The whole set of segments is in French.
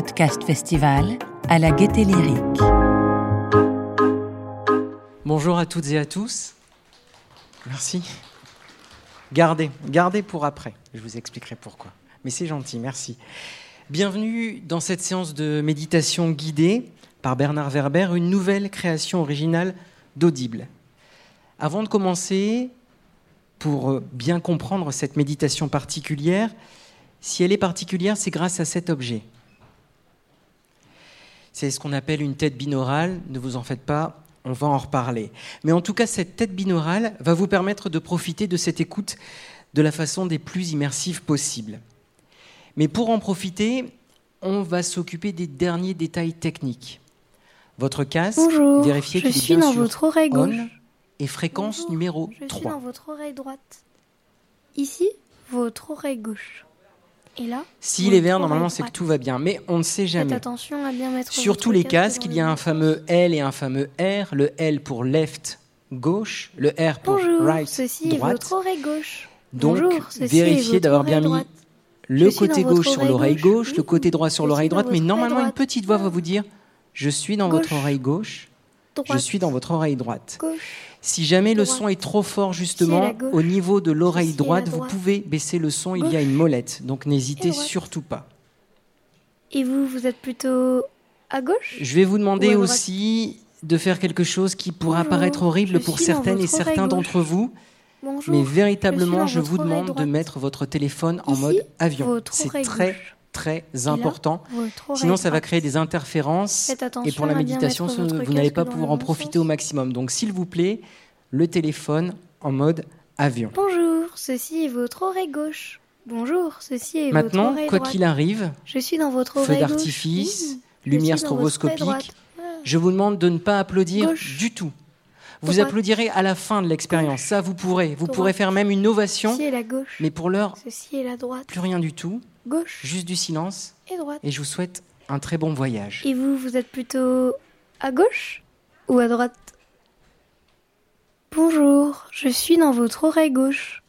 podcast festival à la Gaieté Lyrique. Bonjour à toutes et à tous. Merci. Gardez, gardez pour après. Je vous expliquerai pourquoi. Mais c'est gentil, merci. Bienvenue dans cette séance de méditation guidée par Bernard Werber, une nouvelle création originale d'Audible. Avant de commencer, pour bien comprendre cette méditation particulière, si elle est particulière, c'est grâce à cet objet. C'est ce qu'on appelle une tête binaurale, ne vous en faites pas, on va en reparler. Mais en tout cas, cette tête binaurale va vous permettre de profiter de cette écoute de la façon des plus immersive possible. Mais pour en profiter, on va s'occuper des derniers détails techniques. Votre casque, Bonjour, vérifiez qu'il est suis bien dans sûr votre oreille gauche. et fréquence Bonjour, numéro je 3. suis dans votre oreille droite. Ici, votre oreille gauche. Et là S'il votre est vert, normalement, c'est que tout va bien. Mais on ne sait Faites jamais. attention à bien mettre Sur tous les casque casques, dans il y a un fameux L et un fameux R. Le L pour left, gauche. Le R pour Bonjour, right, ceci droite. est votre oreille gauche. Donc, Bonjour, ceci est vérifiez d'avoir bien mis le côté gauche sur oreille l'oreille gauche. gauche, le côté droit sur l'oreille droite. Mais normalement, une petite voix va vous dire Je suis dans Gauche. votre oreille gauche. Je suis dans votre oreille droite. gauche. Si jamais le son est trop fort, justement, au niveau de l'oreille droite, vous pouvez baisser le son. Il y a une molette. Donc, n'hésitez surtout pas. Et vous, vous êtes plutôt à gauche Je vais vous demander aussi de faire quelque chose qui pourra Bonjour, paraître horrible pour certaines et certains d'entre vous, Bonjour. mais véritablement, je, vous demande de mettre votre téléphone en Ici, mode avion. C'est très, gauche. Très important. Votre Sinon, ça va créer des interférences et pour la méditation, votre vous n'allez pas pouvoir en profiter sens. au maximum. Donc, s'il vous plaît, le téléphone en mode avion. Bonjour, ceci est votre oreille gauche. Bonjour, ceci est votre Maintenant, oreille quoi qu'il arrive, Je suis dans votre feu oreille d'artifice, lumière votre stroboscopique, je vous demande de ne pas applaudir Gauche. du tout. Vous applaudirez à la fin de l'expérience. Ça, vous pourrez. Vous pourrez faire même une ovation, Ceci est la gauche. mais pour l'heure, Ceci est la droite. plus rien du tout. Gauche Juste du silence. et droite. Et je vous souhaite un très bon voyage. Et vous, vous êtes plutôt à gauche ou à droite? Bonjour, je suis dans votre oreille gauche.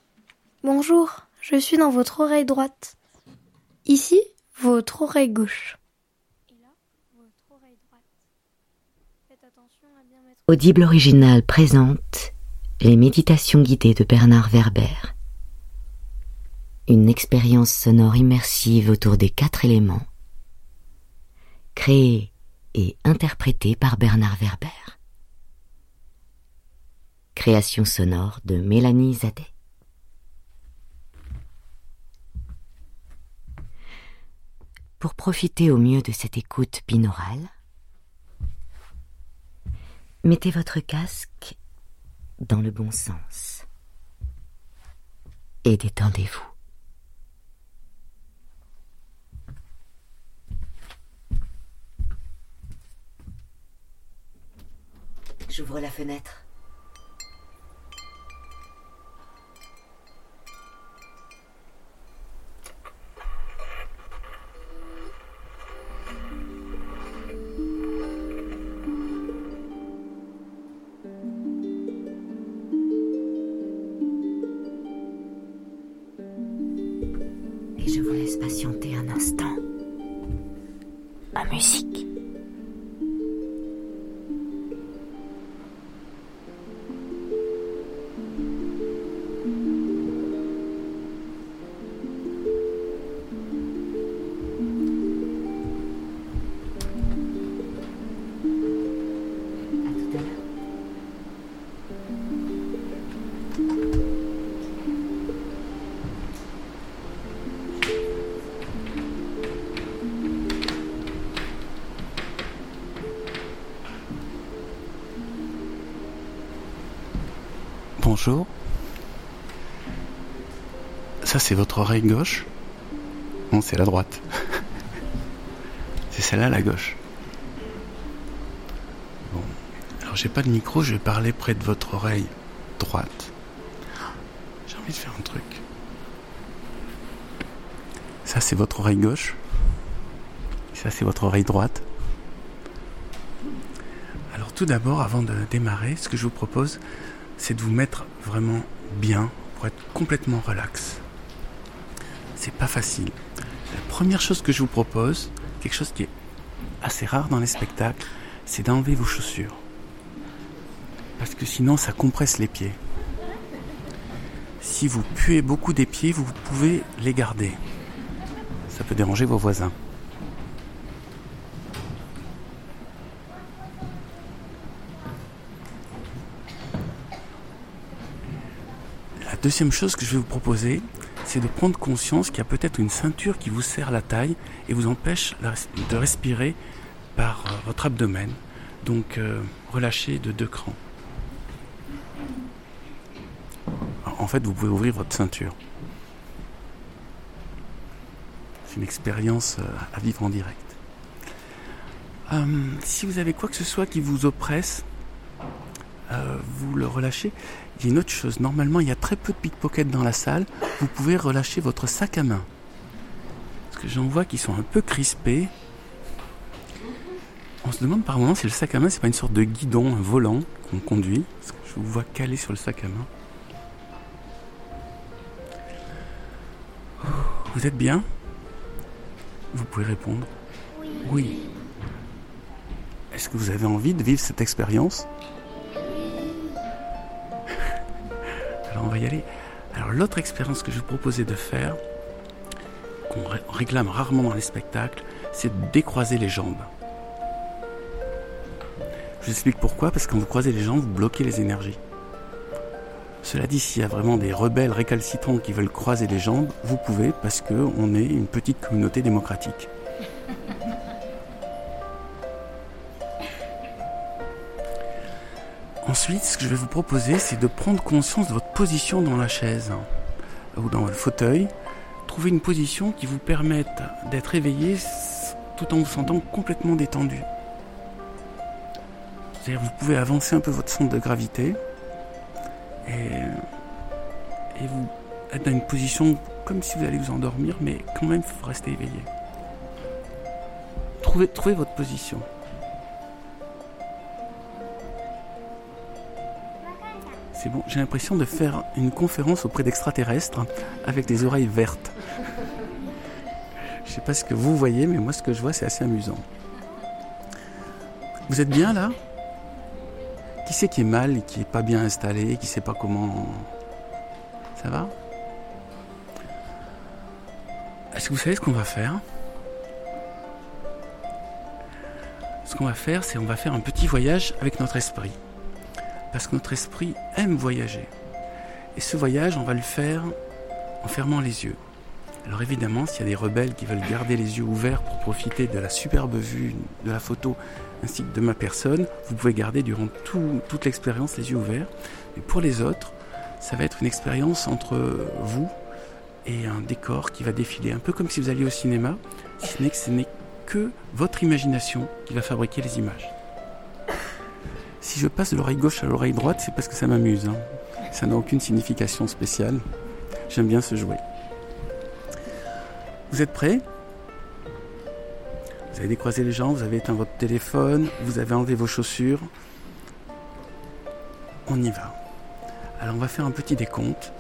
Bonjour, je suis dans votre oreille droite. Ici, votre oreille gauche. Et là, votre oreille droite. Faites attention à bien mettre Audible Original présente Les méditations guidées de Bernard Werber. Une expérience sonore immersive autour des quatre éléments, créée et interprétée par Bernard Werber. Création sonore de Mélanie Zadet. Pour profiter au mieux de cette écoute binaurale, Mettez votre casque dans le bon sens et détendez-vous. J'ouvre la fenêtre. Je vous laisse patienter un instant. Ma musique. Bonjour. Ça, c'est votre oreille gauche? Non, c'est la droite. c'est celle-là, la gauche. Bon. Alors, j'ai pas de micro, je vais parler près de votre oreille droite. J'ai envie de faire un truc. Ça, c'est votre oreille gauche? Ça, c'est votre oreille droite? Alors, tout d'abord, avant de démarrer, ce que je vous propose, c'est de vous mettre vraiment bien pour être complètement relax. C'est pas facile. La première chose que je vous propose, quelque chose qui est assez rare dans les spectacles, c'est d'enlever vos chaussures. Parce que sinon, ça compresse les pieds. Si vous puez beaucoup des pieds, vous pouvez les garder. Ça peut déranger vos voisins. Deuxième chose que je vais vous proposer, c'est de prendre conscience qu'il y a peut-être une ceinture qui vous serre la taille et vous empêche de respirer par euh, votre abdomen. Donc euh, relâchez de deux crans. En fait, vous pouvez ouvrir votre ceinture. C'est une expérience euh, à vivre en direct. si vous avez quoi que ce soit qui vous oppresse, vous le relâchez. Il y a une autre chose. Normalement, il y a très peu de pickpockets dans la salle. Vous pouvez relâcher votre sac à main. Parce que j'en vois qui sont un peu crispés. On se demande par moment si le sac à main, c'est pas une sorte de guidon, un volant qu'on conduit. Je vous vois caler sur le sac à main. Vous êtes bien? Vous pouvez répondre. Oui. Est-ce que vous avez envie de vivre cette expérience? Alors on va y aller. Alors l'autre expérience que je vous proposais de faire, qu'on réclame rarement dans les spectacles, c'est de décroiser les jambes. Je vous explique pourquoi, parce que quand vous croisez les jambes, vous bloquez les énergies. Cela dit, s'il y a vraiment des rebelles récalcitrants qui veulent croiser les jambes, vous pouvez parce qu'on est une petite communauté démocratique. Ensuite, ce que je vais vous proposer, c'est de prendre conscience de votre position dans la chaise ou dans le fauteuil. Trouver une position qui vous permette d'être éveillé tout en vous sentant complètement détendu. C'est-à-dire vous pouvez avancer un peu votre centre de gravité et, vous être dans une position comme si vous allez vous endormir, mais quand même il faut rester éveillé. Trouvez, trouvez votre position. C'est bon, j'ai l'impression de faire une conférence auprès d'extraterrestres avec des oreilles vertes. Je sais pas ce que vous voyez, mais moi ce que je vois c'est assez amusant. Vous êtes bien là? Qui c'est qui est mal qui est pas bien installé, qui sait pas comment? Ça va? Est-ce que vous savez ce qu'on va faire? Ce qu'on va faire, c'est on va faire un petit voyage avec notre esprit parce que notre esprit aime voyager. Et ce voyage, on va le faire en fermant les yeux. Alors évidemment, s'il y a des rebelles qui veulent garder les yeux ouverts pour profiter de la superbe vue de la photo ainsi que de ma personne, vous pouvez garder durant toute l'expérience les yeux ouverts. Mais pour les autres, ça va être une expérience entre vous et un décor qui va défiler, un peu comme si vous alliez au cinéma, si ce n'est que ce n'est que votre imagination qui va fabriquer les images. Si je passe de l'oreille gauche à l'oreille droite, c'est parce que ça m'amuse. Hein. Ça n'a aucune signification spéciale. J'aime bien se jouer. Vous êtes prêts? Vous avez décroisé les jambes, vous avez éteint votre téléphone, vous avez enlevé vos chaussures. On y va. Alors on va faire un petit décompte.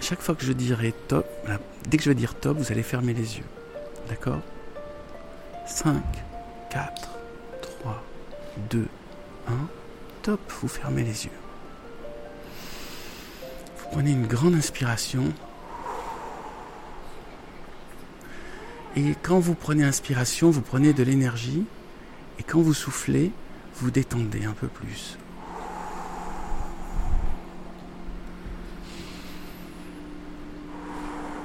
Chaque fois que je dirai top, dès que je vais dire top, vous allez fermer les yeux. D'accord? 5, 4, 3, 2, top, vous fermez les yeux. Vous prenez une grande inspiration. Et quand vous prenez inspiration, vous prenez de l'énergie. Et quand vous soufflez, vous détendez un peu plus.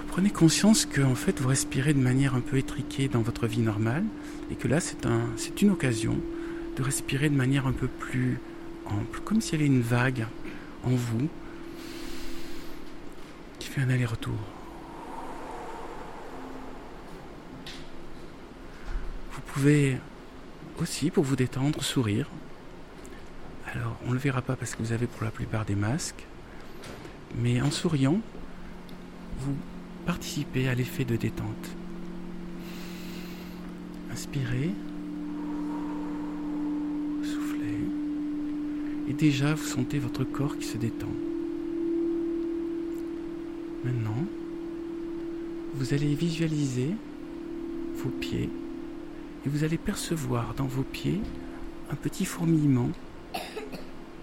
Prenez conscience que en fait vous respirez de manière un peu étriquée dans votre vie normale et que là c'est un, une occasion de respirer de manière un peu plus ample, comme s'il y avait une vague en vous qui fait un aller-retour. Vous pouvez aussi, pour vous détendre, sourire. Alors, on ne le verra pas parce que vous avez pour la plupart des masques, mais en souriant, vous participez à l'effet de détente. Inspirez. Et déjà, vous sentez votre corps qui se détend. Maintenant, vous allez visualiser vos pieds et vous allez percevoir dans vos pieds un petit fourmillement,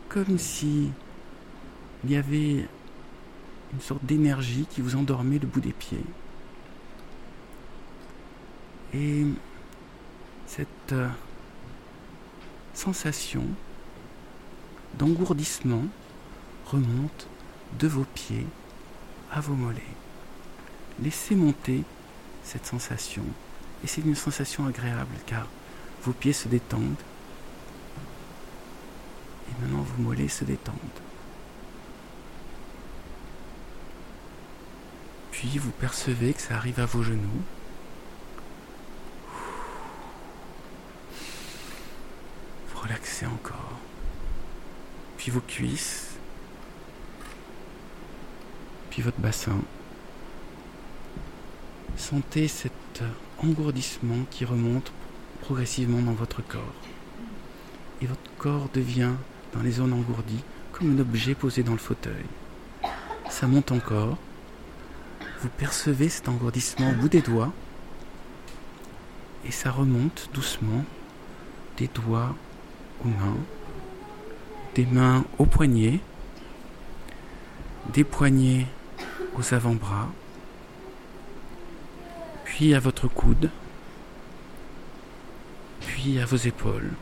comme si il y avait une sorte d'énergie qui vous endormait le bout des pieds. Et cette euh, sensation d'engourdissement remonte de vos pieds à vos mollets. Laissez monter cette sensation. Et c'est une sensation agréable car vos pieds se détendent. Et maintenant vos mollets se détendent. Puis vous percevez que ça arrive à vos genoux. Relaxez encore. Puis vos cuisses. Puis votre bassin. Sentez cet engourdissement qui remonte progressivement dans votre corps. Et votre corps devient, dans les zones engourdies, comme un objet posé dans le fauteuil. Ça monte encore. Vous percevez cet engourdissement au bout des doigts. Et ça remonte doucement des doigts aux mains, des mains aux poignets, des poignets aux avant-bras, puis à votre coude, puis à vos épaules,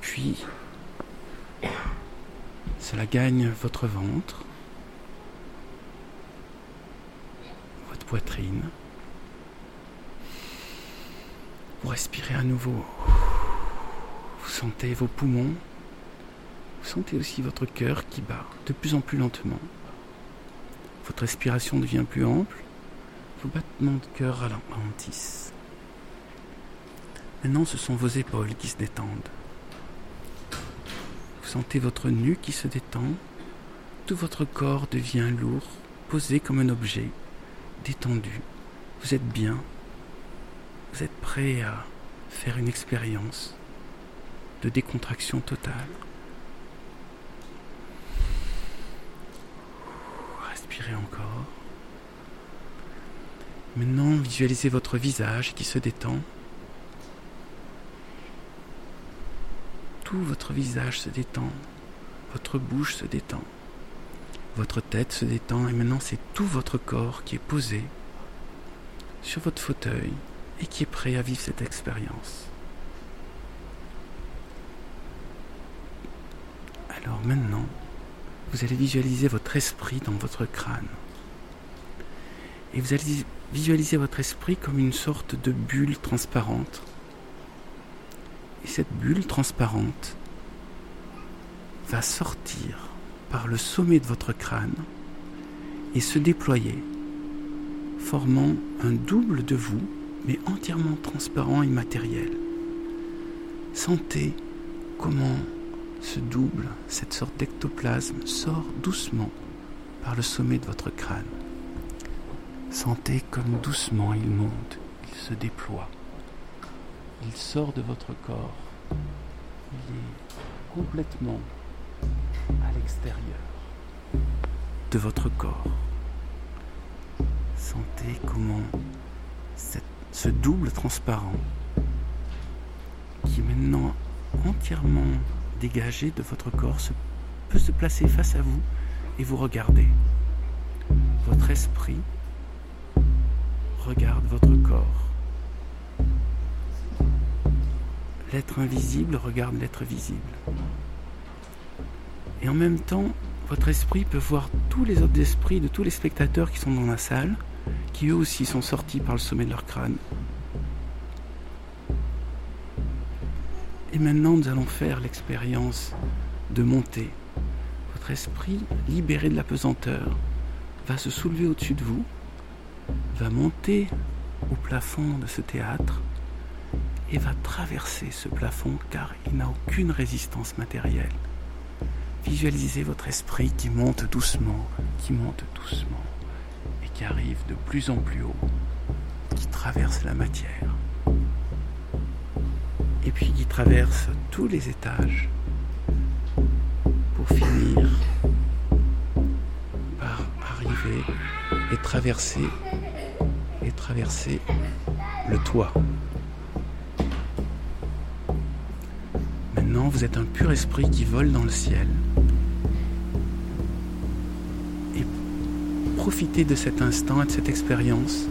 puis cela gagne votre ventre, votre poitrine. Vous respirez à nouveau. Vous sentez vos poumons. Vous sentez aussi votre cœur qui bat de plus en plus lentement. Votre respiration devient plus ample. Vos battements de cœur ralentissent. Maintenant, ce sont vos épaules qui se détendent. Vous sentez votre nuque qui se détend. Tout votre corps devient lourd, posé comme un objet, détendu. Vous êtes bien. Vous êtes prêt à faire une expérience de décontraction totale. Respirez encore. Maintenant, visualisez votre visage qui se détend. Tout votre visage se détend. Votre bouche se détend. Votre tête se détend et maintenant c'est tout votre corps qui est posé sur votre fauteuil et qui est prêt à vivre cette expérience. Alors maintenant, vous allez visualiser votre esprit dans votre crâne. Et vous allez visualiser votre esprit comme une sorte de bulle transparente. Et cette bulle transparente va sortir par le sommet de votre crâne et se déployer, formant un double de vous, mais entièrement transparent et matériel. Sentez comment ce double, cette sorte d'ectoplasme, sort doucement par le sommet de votre crâne. Sentez comme doucement il monte, il se déploie. Il sort de votre corps. Il est complètement à l'extérieur de votre corps. Sentez comment ce double transparent, qui est maintenant entièrement dégagé de votre corps, peut se placer face à vous et vous regarder. Votre esprit regarde votre corps. L'être invisible regarde l'être visible. Et en même temps, votre esprit peut voir tous les autres esprits de tous les spectateurs qui sont dans la salle, qui eux aussi sont sortis par le sommet de leur crâne. Et maintenant, nous allons faire l'expérience de monter. Votre esprit, libéré de la pesanteur, va se soulever au-dessus de vous, va monter au plafond de ce théâtre et va traverser ce plafond car il n'a aucune résistance matérielle. Visualisez votre esprit qui monte doucement, qui monte doucement et qui arrive de plus en plus haut, qui traverse la matière et puis qui traverse tous les étages pour finir par arriver et traverser et traverser le toit. Maintenant, vous êtes un pur esprit qui vole dans le ciel. Et profitez de cet instant et de cette expérience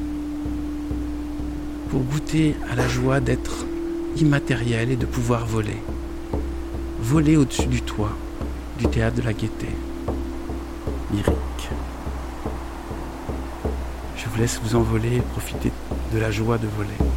pour goûter à la joie d'être immatériel et de pouvoir voler. Voler au-dessus du toit du théâtre de la gaieté. Lyrique. Je vous laisse vous envoler et profiter de la joie de voler. Voler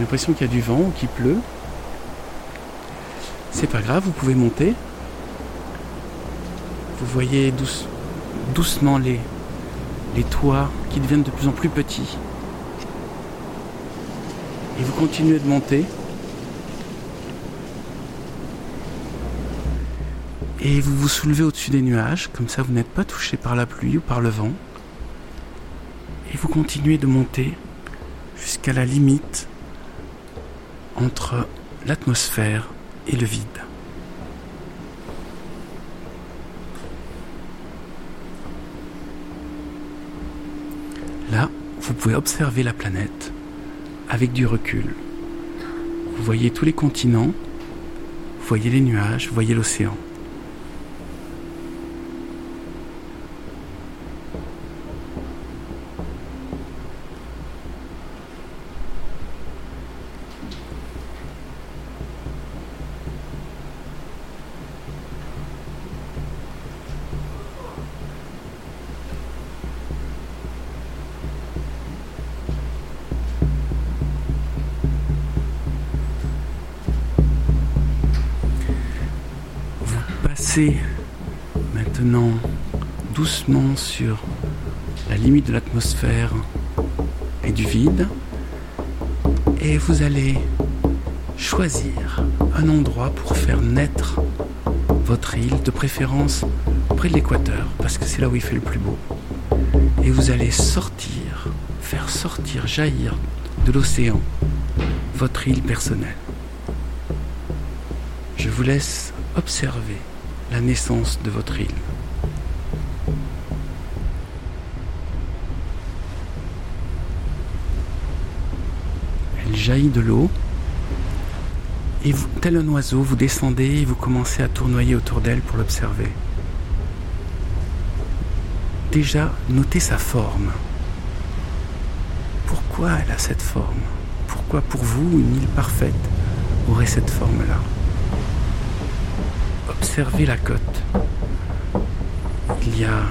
J'ai l'impression qu'il y a du vent ou qu'il pleut. C'est pas grave, vous pouvez monter. Vous voyez douce- doucement les, les toits qui deviennent de plus en plus petits. Et vous continuez de monter. Et vous vous soulevez au-dessus des nuages, comme ça vous n'êtes pas touché par la pluie ou par le vent. Et vous continuez de monter jusqu'à la limite entre l'atmosphère et le vide. Là, vous pouvez observer la planète avec du recul. Vous voyez tous les continents, vous voyez les nuages, vous voyez l'océan. Passez maintenant doucement sur la limite de l'atmosphère et du vide et vous allez choisir un endroit pour faire naître votre île, de préférence près de l'équateur parce que c'est là où il fait le plus beau. Et vous allez sortir, faire sortir, jaillir de l'océan votre île personnelle. Je vous laisse observer la naissance de votre île. Elle jaillit de l'eau et tel un oiseau, vous descendez et vous commencez à tournoyer autour d'elle pour l'observer. Déjà, notez sa forme. Pourquoi elle a cette forme? Pourquoi pour vous une île parfaite aurait cette forme-là? Observez la côte. Il y a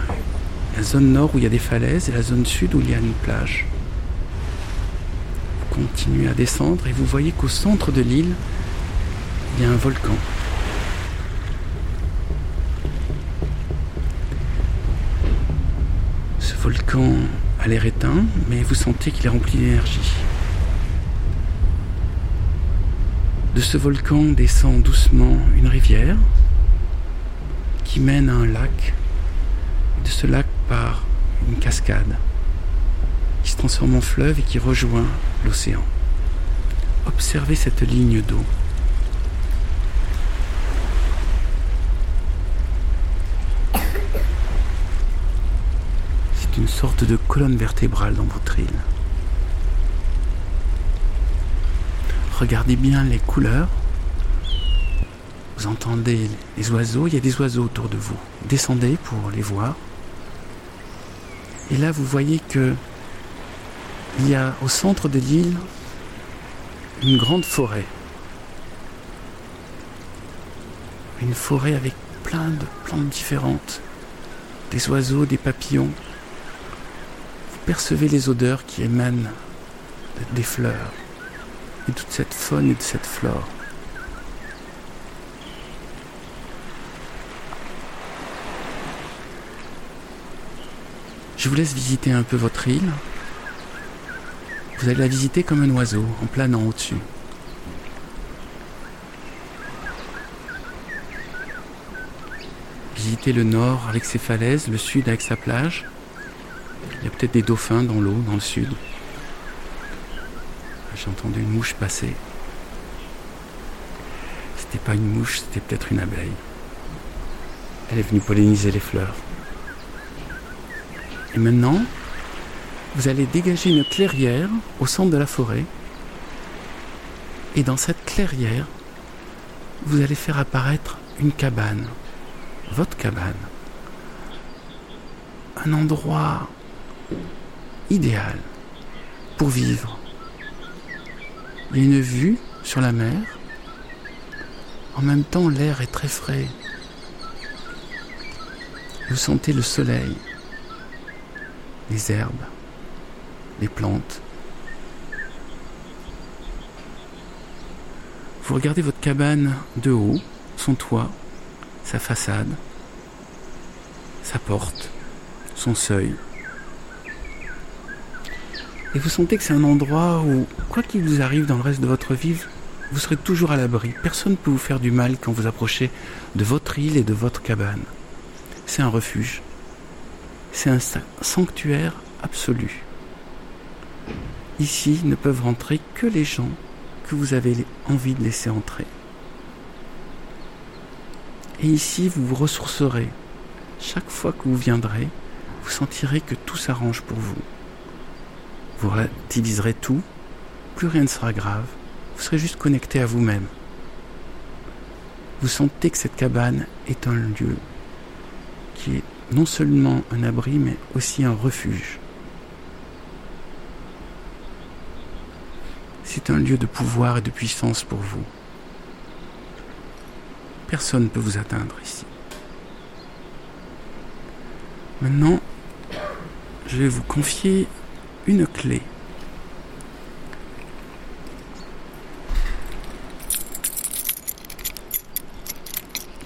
la zone nord où il y a des falaises et la zone sud où il y a une plage. Vous continuez à descendre et vous voyez qu'au centre de l'île, il y a un volcan. Ce volcan a l'air éteint, mais vous sentez qu'il est rempli d'énergie. De ce volcan descend doucement une rivière mène à un lac. De ce lac part une cascade qui se transforme en fleuve et qui rejoint l'océan. Observez cette ligne d'eau. C'est une sorte de colonne vertébrale dans votre île. Regardez bien les couleurs. Vous entendez les oiseaux, il y a des oiseaux autour de vous. Descendez pour les voir. Et là, vous voyez que il y a au centre de l'île une grande forêt. Une forêt avec plein de plantes différentes, des oiseaux, des papillons. Vous percevez les odeurs qui émanent de- des fleurs et toute cette faune et de cette flore. Je vous laisse visiter un peu votre île. Vous allez la visiter comme un oiseau, en planant au-dessus. Visitez le nord avec ses falaises, le sud avec sa plage. Il y a peut-être des dauphins dans l'eau, dans le sud. J'ai entendu une mouche passer. C'était pas une mouche, c'était peut-être une abeille. Elle est venue polliniser les fleurs. Maintenant, vous allez dégager une clairière au centre de la forêt. Et dans cette clairière, vous allez faire apparaître une cabane, votre cabane. Un endroit idéal pour vivre. Il y a une vue sur la mer. En même temps, l'air est très frais. Vous sentez le soleil, les herbes, les plantes. Vous regardez votre cabane de haut, son toit, sa façade, sa porte, son seuil. Et vous sentez que c'est un endroit où, quoi qu'il vous arrive dans le reste de votre vie, vous serez toujours à l'abri. Personne ne peut vous faire du mal quand vous approchez de votre île et de votre cabane. C'est un refuge. C'est un sanctuaire absolu. Ici ne peuvent rentrer que les gens que vous avez envie de laisser entrer. Et ici, vous vous ressourcerez. Chaque fois que vous viendrez, vous sentirez que tout s'arrange pour vous. Vous relativiserez tout, plus rien ne sera grave, vous serez juste connecté à vous-même. Vous sentez que cette cabane est un lieu qui est non seulement un abri, mais aussi un refuge. C'est un lieu de pouvoir et de puissance pour vous. Personne ne peut vous atteindre ici. Maintenant, je vais vous confier une clé.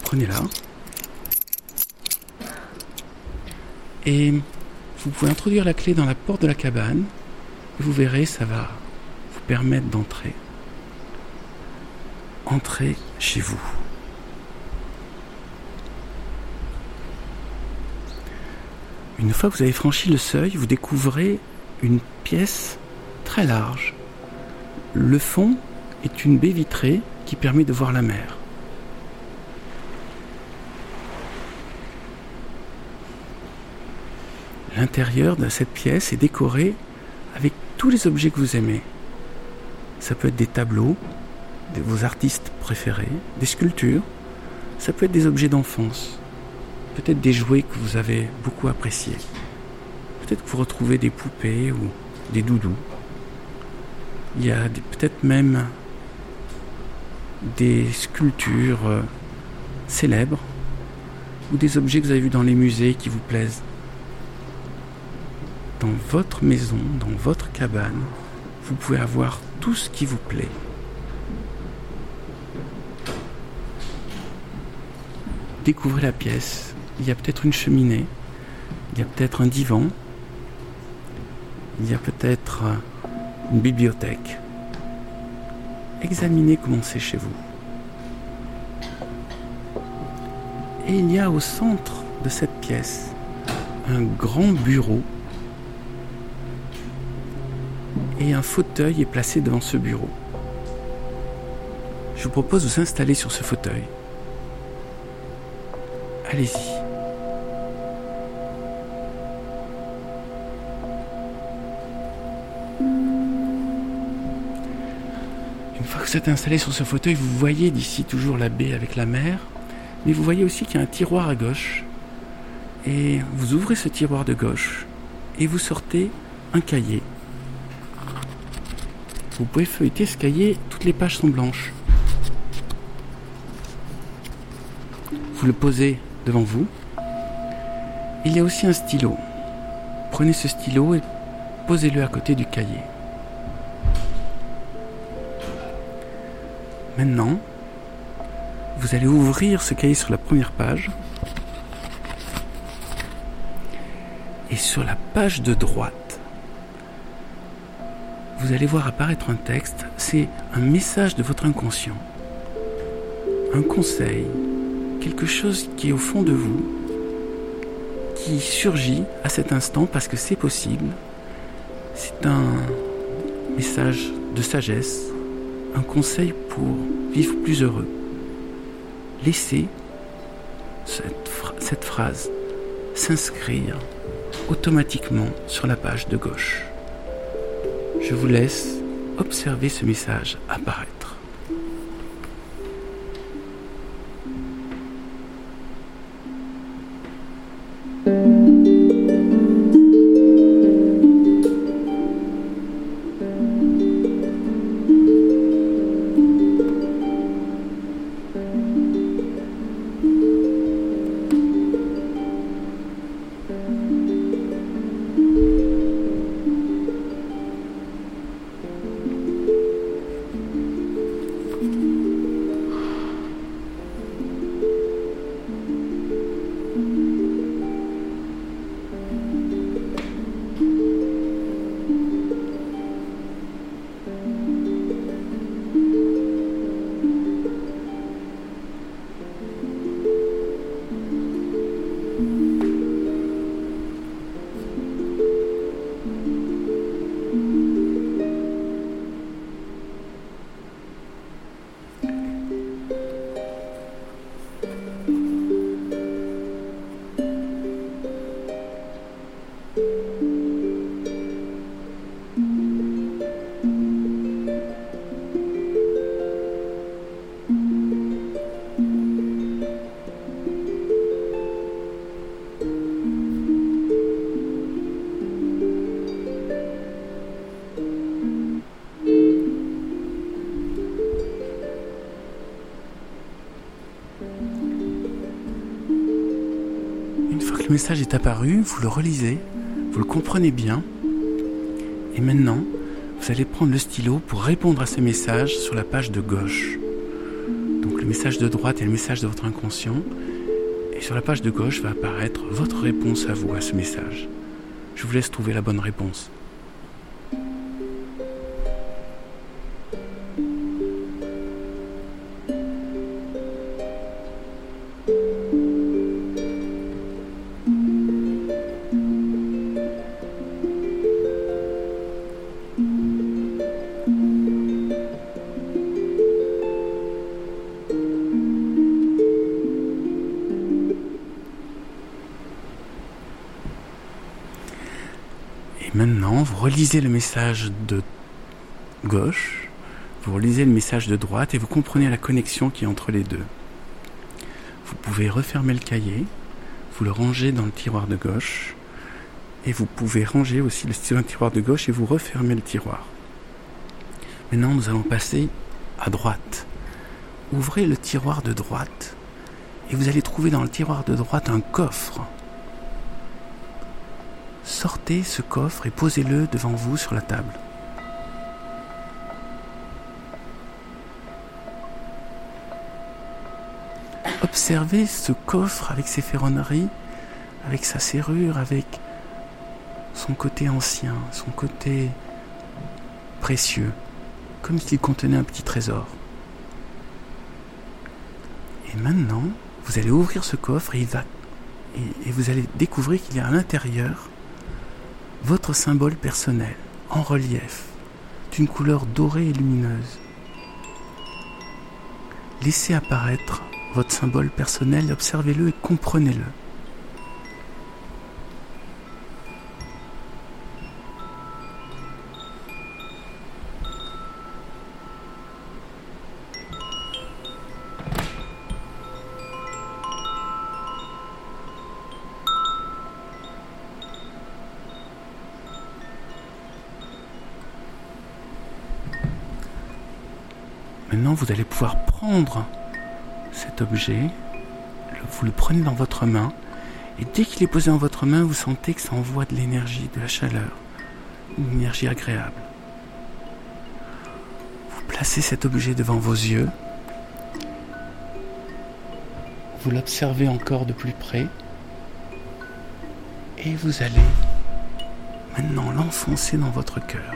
Prenez-la. Et vous pouvez introduire la clé dans la porte de la cabane. Et vous verrez, ça va permettre d'entrer. Entrez chez vous. Une fois que vous avez franchi le seuil, vous découvrez une pièce très large. Le fond est une baie vitrée qui permet de voir la mer. L'intérieur de cette pièce est décoré avec tous les objets que vous aimez. Ça peut être des tableaux, de vos artistes préférés, des sculptures, ça peut être des objets d'enfance, peut-être des jouets que vous avez beaucoup appréciés. Peut-être que vous retrouvez des poupées ou des doudous. Il y a peut-être même des sculptures euh, célèbres ou des objets que vous avez vus dans les musées qui vous plaisent. Dans votre maison, dans votre cabane, vous pouvez avoir tout ce qui vous plaît. Découvrez la pièce. Il y a peut-être une cheminée, il y a peut-être un divan, il y a peut-être une bibliothèque. Examinez comment c'est chez vous. Et il y a au centre de cette pièce un grand bureau et un fauteuil est placé devant ce bureau. Je vous propose de vous installer sur ce fauteuil. Allez-y. Une fois que vous êtes installé sur ce fauteuil, vous voyez d'ici toujours la baie avec la mer, mais vous voyez aussi qu'il y a un tiroir à gauche. Et vous ouvrez ce tiroir de gauche et vous sortez un cahier vous pouvez feuilleter ce cahier, toutes les pages sont blanches. Vous le posez devant vous. Il y a aussi un stylo. Prenez ce stylo et posez-le à côté du cahier. Maintenant, vous allez ouvrir ce cahier sur la première page. Et sur la page de droite, vous allez voir apparaître un texte, c'est un message de votre inconscient. Un conseil, quelque chose qui est au fond de vous, qui surgit à cet instant parce que c'est possible. C'est un message de sagesse, un conseil pour vivre plus heureux. Laissez cette, cette phrase s'inscrire automatiquement sur la page de gauche. Je vous laisse observer ce message apparaître. Message est apparu, vous le relisez, vous le comprenez bien, et maintenant, vous allez prendre le stylo pour répondre à ce message sur la page de gauche. Donc le message de droite est le message de votre inconscient, et sur la page de gauche va apparaître votre réponse à vous, à ce message. Je vous laisse trouver la bonne réponse. Relisez le message de gauche, vous relisez le message de droite et vous comprenez la connexion qui est entre les deux. Vous pouvez refermer le cahier, vous le rangez dans le tiroir de gauche et vous pouvez ranger aussi le dans le tiroir de gauche et vous refermez le tiroir. Maintenant, nous allons passer à droite. Ouvrez le tiroir de droite et vous allez trouver dans le tiroir de droite un coffre sortez ce coffre et posez-le devant vous sur la table. Observez ce coffre avec ses ferronneries, avec sa serrure, avec son côté ancien, son côté précieux, comme s'il contenait un petit trésor. Et maintenant, vous allez ouvrir ce coffre et, vous allez découvrir qu'il y a à l'intérieur votre symbole personnel en relief d'une couleur dorée et lumineuse. Laissez apparaître votre symbole personnel, observez-le et comprenez-le. Cet objet, vous le prenez dans votre main, et dès qu'il est posé dans votre main, vous sentez que ça envoie de l'énergie, de la chaleur, une énergie agréable. Vous placez cet objet devant vos yeux, vous l'observez encore de plus près, et vous allez maintenant l'enfoncer dans votre cœur.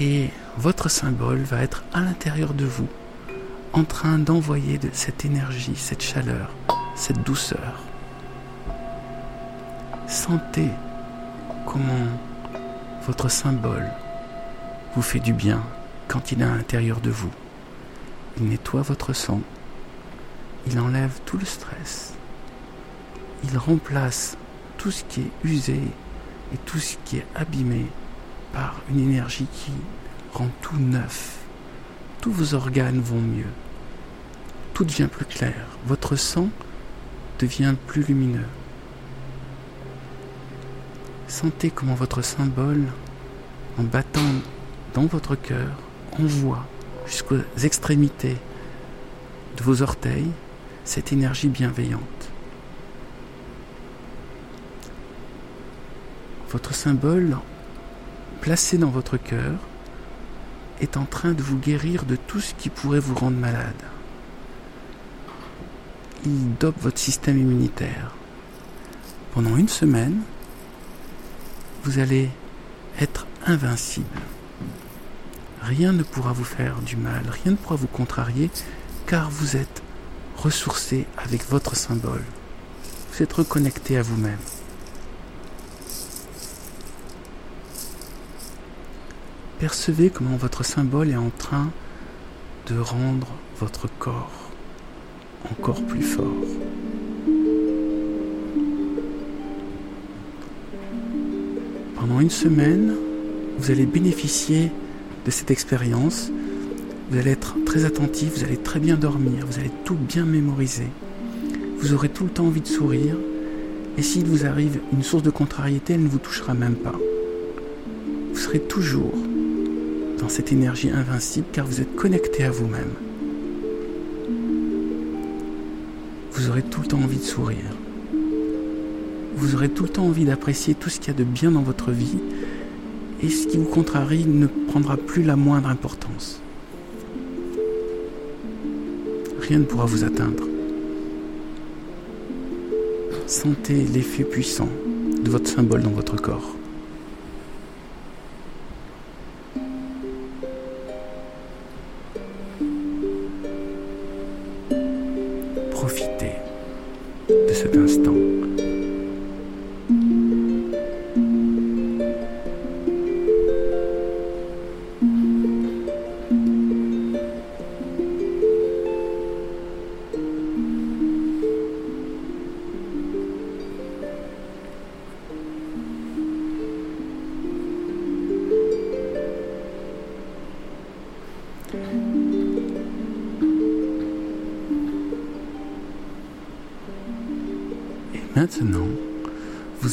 Et votre symbole va être à l'intérieur de vous, en train d'envoyer de cette énergie, cette chaleur, cette douceur. Sentez comment votre symbole vous fait du bien quand il est à l'intérieur de vous. Il nettoie votre sang. Il enlève tout le stress. Il remplace tout ce qui est usé et tout ce qui est abîmé par une énergie qui rend tout neuf. Tous vos organes vont mieux. Tout devient plus clair. Votre sang devient plus lumineux. Sentez comment votre symbole, en battant dans votre cœur, envoie jusqu'aux extrémités de vos orteils cette énergie bienveillante. Votre symbole, placé dans votre cœur, est en train de vous guérir de tout ce qui pourrait vous rendre malade. Il dope votre système immunitaire. Pendant une semaine, vous allez être invincible. Rien ne pourra vous faire du mal, rien ne pourra vous contrarier, car vous êtes ressourcé avec votre symbole. Vous êtes reconnecté à vous-même. Percevez comment votre symbole est en train de rendre votre corps encore plus fort. Pendant une semaine, vous allez bénéficier de cette expérience. Vous allez être très attentif, vous allez très bien dormir, vous allez tout bien mémoriser. Vous aurez tout le temps envie de sourire. Et s'il vous arrive une source de contrariété, elle ne vous touchera même pas. Vous serez toujours cette énergie invincible car vous êtes connecté à vous-même. Vous aurez tout le temps envie de sourire. Vous aurez tout le temps envie d'apprécier tout ce qu'il y a de bien dans votre vie et ce qui vous contrarie ne prendra plus la moindre importance. Rien ne pourra vous atteindre. Sentez l'effet puissant de votre symbole dans votre corps.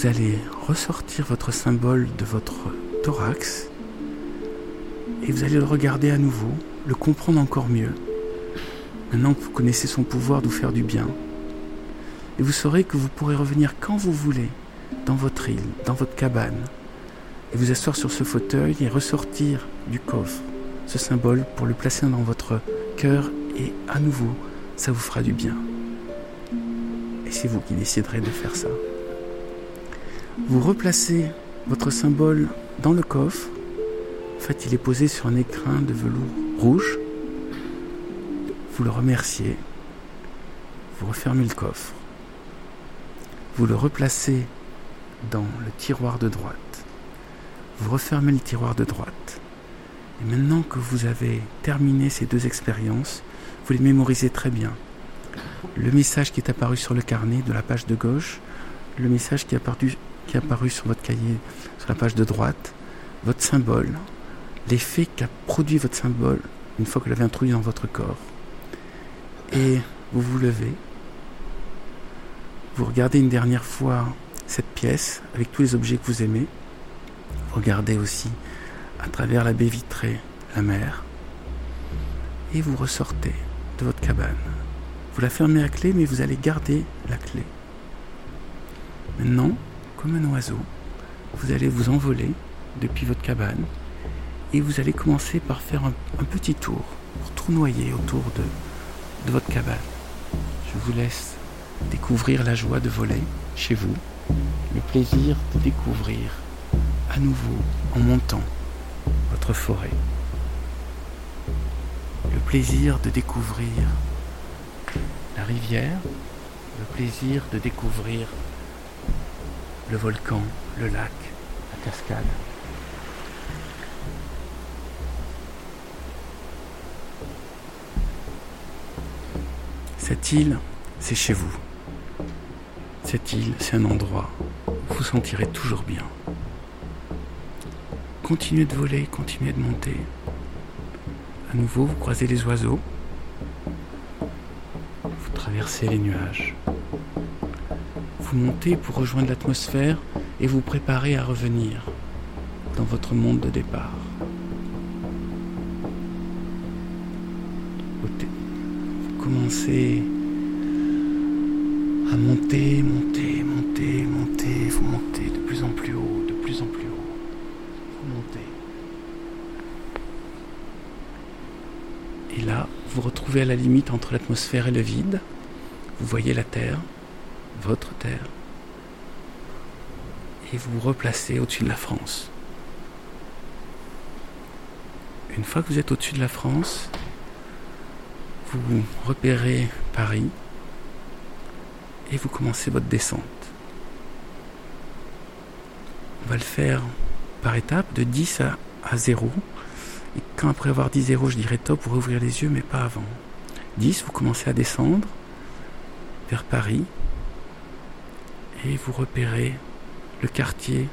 Vous allez ressortir votre symbole de votre thorax et vous allez le regarder à nouveau, le comprendre encore mieux. Maintenant que vous connaissez son pouvoir de vous faire du bien, et vous saurez que vous pourrez revenir quand vous voulez dans votre île, dans votre cabane, et vous asseoir sur ce fauteuil et ressortir du coffre ce symbole pour le placer dans votre cœur et à nouveau, ça vous fera du bien. Et c'est vous qui déciderez de faire ça. Vous replacez votre symbole dans le coffre. En fait, il est posé sur un écrin de velours rouge. Vous le remerciez. Vous refermez le coffre. Vous le replacez dans le tiroir de droite. Vous refermez le tiroir de droite. Et maintenant que vous avez terminé ces deux expériences, vous les mémorisez très bien le message qui est apparu sur le carnet de la page de gauche, le message qui est apparu, qui est apparu sur votre cahier sur la page de droite, votre symbole, l'effet qu'a produit votre symbole une fois que vous l'avez introduit dans votre corps. Et vous vous levez, vous regardez une dernière fois cette pièce avec tous les objets que vous aimez, vous regardez aussi à travers la baie vitrée la mer, et vous ressortez de votre cabane. Vous la fermez à clé, mais vous allez garder la clé. Maintenant, comme un oiseau, vous allez vous envoler depuis votre cabane et vous allez commencer par faire un, petit tour pour tournoyer autour de votre cabane. Je vous laisse découvrir la joie de voler chez vous, le plaisir de découvrir à nouveau en montant votre forêt. Le plaisir de découvrir la rivière, le plaisir de découvrir le volcan, le lac, la cascade. Cette île, c'est chez vous. Cette île, c'est un endroit où vous vous sentirez toujours bien. Continuez de voler, continuez de monter. À nouveau, vous croisez les oiseaux. Vous traversez les nuages. Vous montez pour rejoindre l'atmosphère et vous préparez à revenir dans votre monde de départ. Vous commencez à monter, monter, monter, monter, vous montez de plus en plus haut, de plus en plus haut. Vous montez. Et là, vous retrouvez à la limite entre l'atmosphère et le vide. Vous voyez la Terre, votre Terre. Et vous replacez au-dessus de la France. Une fois que vous êtes au-dessus de la France, vous repérez Paris et vous commencez votre descente. On va le faire par étapes, de 10 à, à 0. Et quand après avoir dit 0, je dirais top pour ouvrir les yeux, mais pas avant. 10, vous commencez à descendre vers Paris et vous repérez le quartier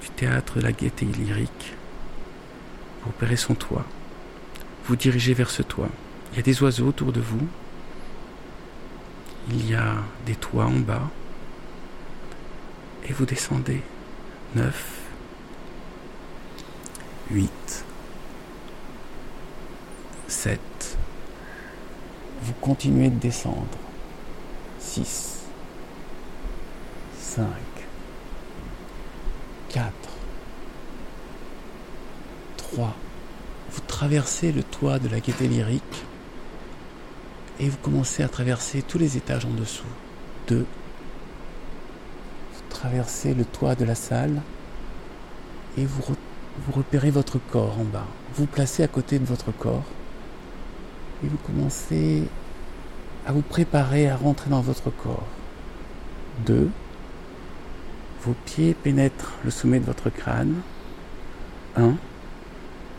du théâtre de la Gaîté lyrique. Vous repérez son toit. Vous dirigez vers ce toit. Il y a des oiseaux autour de vous. Il y a des toits en bas. Et vous descendez. 9, 8, 7. Vous continuez de descendre. 6, 5, 4, 3. Vous traversez le toit de la gaieté lyrique et vous commencez à traverser tous les étages en dessous. 2. Vous traversez le toit de la salle et vous, re- vous repérez votre corps en bas. Vous placez à côté de votre corps et vous commencez à vous préparer à rentrer dans votre corps. 2. Vos pieds pénètrent le sommet de votre crâne. 1.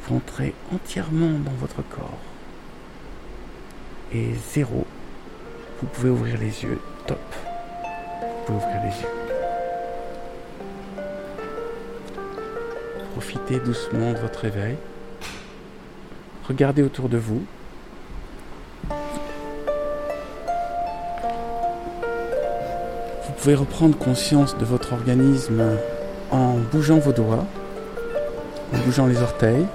Vous entrez entièrement dans votre corps. Et 0. Vous pouvez ouvrir les yeux. Top. Vous pouvez ouvrir les yeux. Profitez doucement de votre réveil. Regardez autour de vous. Pouvez reprendre conscience de votre organisme en bougeant vos doigts, en bougeant les orteils.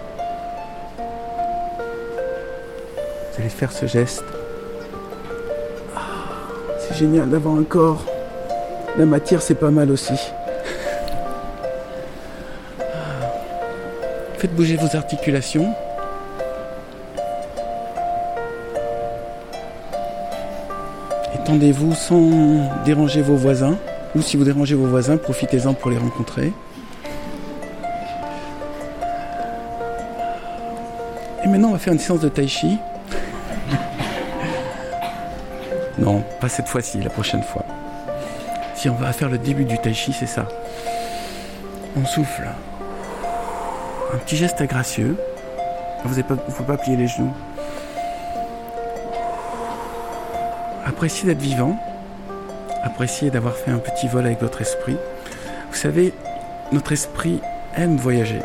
Vous allez faire ce geste. Ah, c'est génial d'avoir un corps. La matière, c'est pas mal aussi. Faites bouger vos articulations. Étendez-vous sans déranger vos voisins. Ou si vous dérangez vos voisins, profitez-en pour les rencontrer. Et maintenant, on va faire une séance de tai chi. Non, pas cette fois-ci, la prochaine fois. Si on va faire le début du tai chi, c'est ça. On souffle. Un petit geste gracieux. Vous ne faut pas plier les genoux. Appréciez d'être vivant. Appréciez d'avoir fait un petit vol avec votre esprit. Vous savez, notre esprit aime voyager.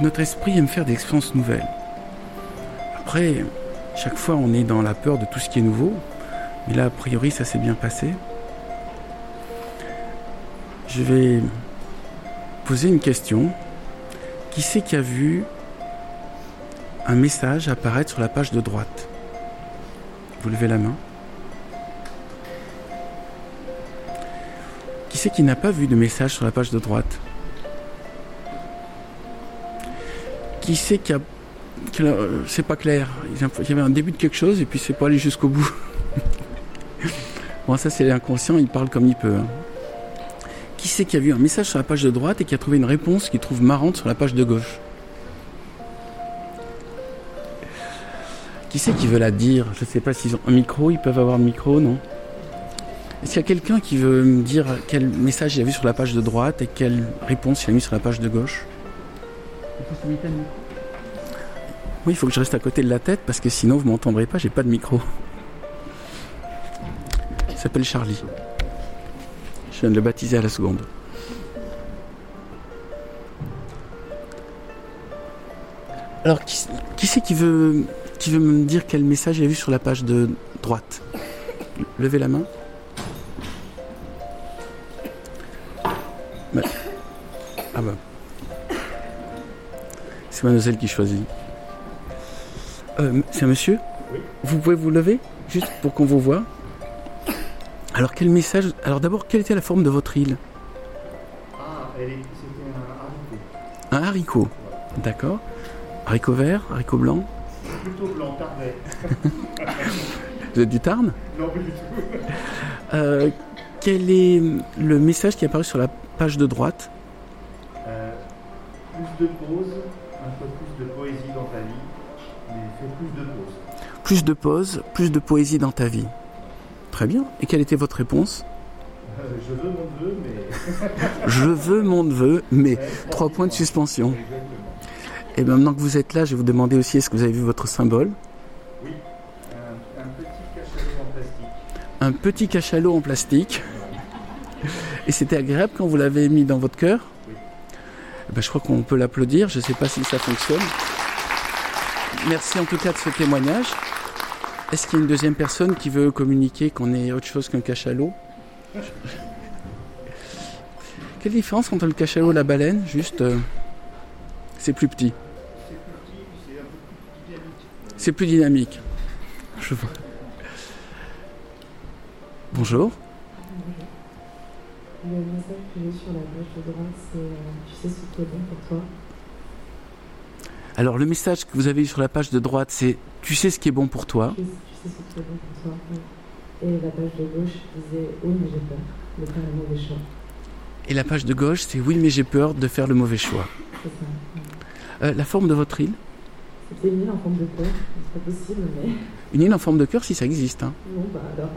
Notre esprit aime faire des expériences nouvelles. Après, chaque fois, on est dans la peur de tout ce qui est nouveau. Mais là, a priori, ça s'est bien passé. Je vais poser une question. Qui c'est qui a vu un message apparaître sur la page de droite? Vous levez la main. C'est qui n'a pas vu de message sur la page de droite Qui c'est qui a... qui a- euh, C'est pas clair. Il y avait un début de quelque chose et puis c'est pas allé jusqu'au bout. bon, ça c'est l'inconscient, il parle comme il peut. hein. Qui c'est qui a vu un message sur la page de droite et qui a trouvé une réponse qu'il trouve marrante sur la page de gauche Qui c'est qui veut la dire? Je sais pas s'ils ont un micro, ils peuvent avoir un micro, non? Est-ce qu'il y a quelqu'un qui veut me dire quel message il a vu sur la page de droite et quelle réponse il a mis sur la page de gauche? Oui, il faut que je reste à côté de la tête parce que sinon vous m'entendrez pas, j'ai pas de micro. Il s'appelle Charlie. Je viens de le baptiser à la seconde. Alors, qui, qui c'est qui veut, qui veut me dire quel message il a vu sur la page de droite? Levez la main. Ah bah. C'est mademoiselle qui choisit. Euh, c'est un monsieur Vous pouvez vous lever Juste pour qu'on vous voit. Alors quel message Alors d'abord, quelle était la forme de votre île? Ah, c'était un haricot. Un haricot. D'accord. Haricot vert, haricot blanc? Plutôt blanc, tardais. Vous êtes du Tarn? Non, pas du tout. Euh, Quel est le message qui est apparu sur la page de droite? De pause, un peu plus de poésie dans ta vie, mais fais plus de pause. Plus de pause, plus de poésie dans ta vie. Très bien. Et quelle était votre réponse? Euh, je veux mon neveu, mais. Je veux mon neveu, mais trois points de suspension. Exactement. Et bien maintenant que vous êtes là, je vais vous demander aussi est-ce que vous avez vu votre symbole? Oui, un, un petit cachalot en plastique. Un petit cachalot en plastique. Et c'était agréable quand vous l'avez mis dans votre cœur? Ben, Je crois qu'on peut l'applaudir. Je ne sais pas si ça fonctionne. Merci en tout cas de ce témoignage. Est-ce qu'il y a une deuxième personne qui veut communiquer qu'on est autre chose qu'un cachalot? Quelle différence entre le cachalot et la baleine? Juste, euh, c'est plus petit. C'est plus petit, c'est un peu plus dynamique. C'est plus dynamique. Je vois. Bonjour. Le message que j'ai sur la gauche de droite, c'est euh, tu sais ce qui est bon pour toi? Alors le message que vous avez eu sur la page de droite, c'est tu sais ce qui est bon pour toi. Tu sais, tu sais ce qui est bon pour toi. oui. Et la page de gauche disait oui mais j'ai peur de faire un mauvais choix. Et la page de gauche, c'est oui mais j'ai peur de faire le mauvais choix. C'est ça. ouais. Euh, la forme de votre île? C'était une île en forme de cœur, c'est pas possible mais Une île en forme de cœur si ça existe. hein. bon bah alors.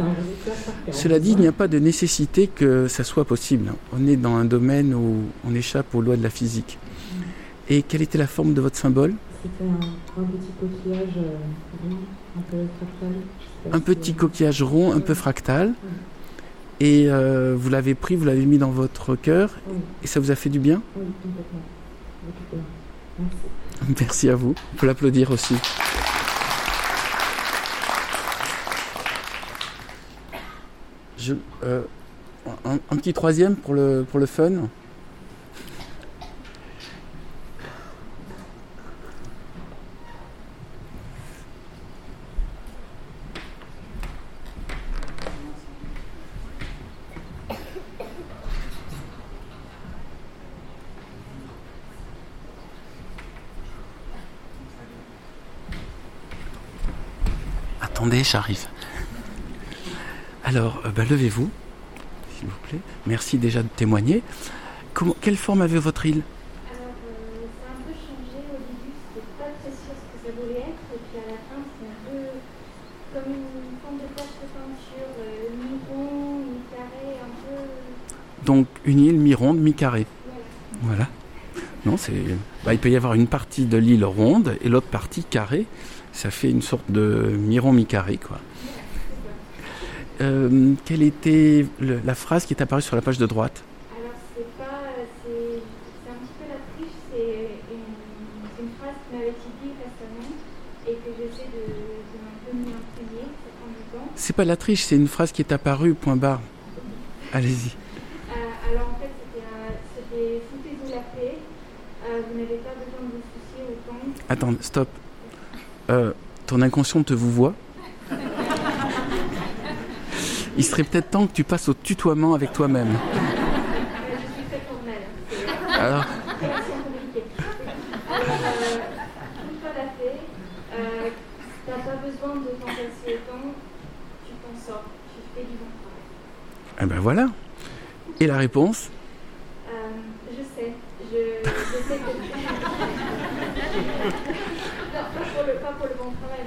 Un. Cela dit, il n'y a pas de nécessité que ça soit possible. On est dans un domaine où on échappe aux lois de la physique. Et quelle était la forme de votre symbole? C'était un, un petit coquillage euh, rond, un peu fractal. Un si- petit coquillage rond, un peu fractal. Et euh, vous l'avez pris, vous l'avez mis dans votre cœur, Oui, et ça vous a fait du bien? Oui, complètement. Merci à vous. On peut l'applaudir aussi. Je, euh, un, un petit troisième pour le, pour le fun. Attendez, j'arrive. Alors, euh, bah, levez-vous, s'il vous plaît. Merci déjà de témoigner. Comment, quelle forme avait votre île? Euh, mi-carré. Donc, une île mi-ronde, mi-carrée. Voilà. Voilà. Non, c'est. bah, il peut y avoir une partie de l'île ronde et l'autre partie carrée. Ça fait une sorte de mi-rond, mi-carré, quoi. Euh, quelle était le- la phrase qui est apparue sur la page de droite Alors, c'est pas. C'est c'est un petit peu la triche. C'est une, phrase qui m'avait dite récemment et que j'essaie de, de un peu. Ça prend du temps. C'est pas la triche, c'est une phrase qui est apparue, point barre. Allez-y. Euh, alors, en fait, c'était foutez-vous la paix. Euh, vous n'avez pas besoin de vous soucier autant. Attends, stop. Euh, ton inconscient te vous voit Il serait peut-être temps que tu passes au tutoiement avec toi-même. Je suis très formelle. C'est Alors, relation compliquée. Euh, une fois la fait, euh, t'as pas besoin de t'en passer autant, tu t'en sors, tu fais du bon travail. eh ben voilà. Et la réponse? Euh, je sais, je, je sais que. non, pas pour le, pas pour le bon travail.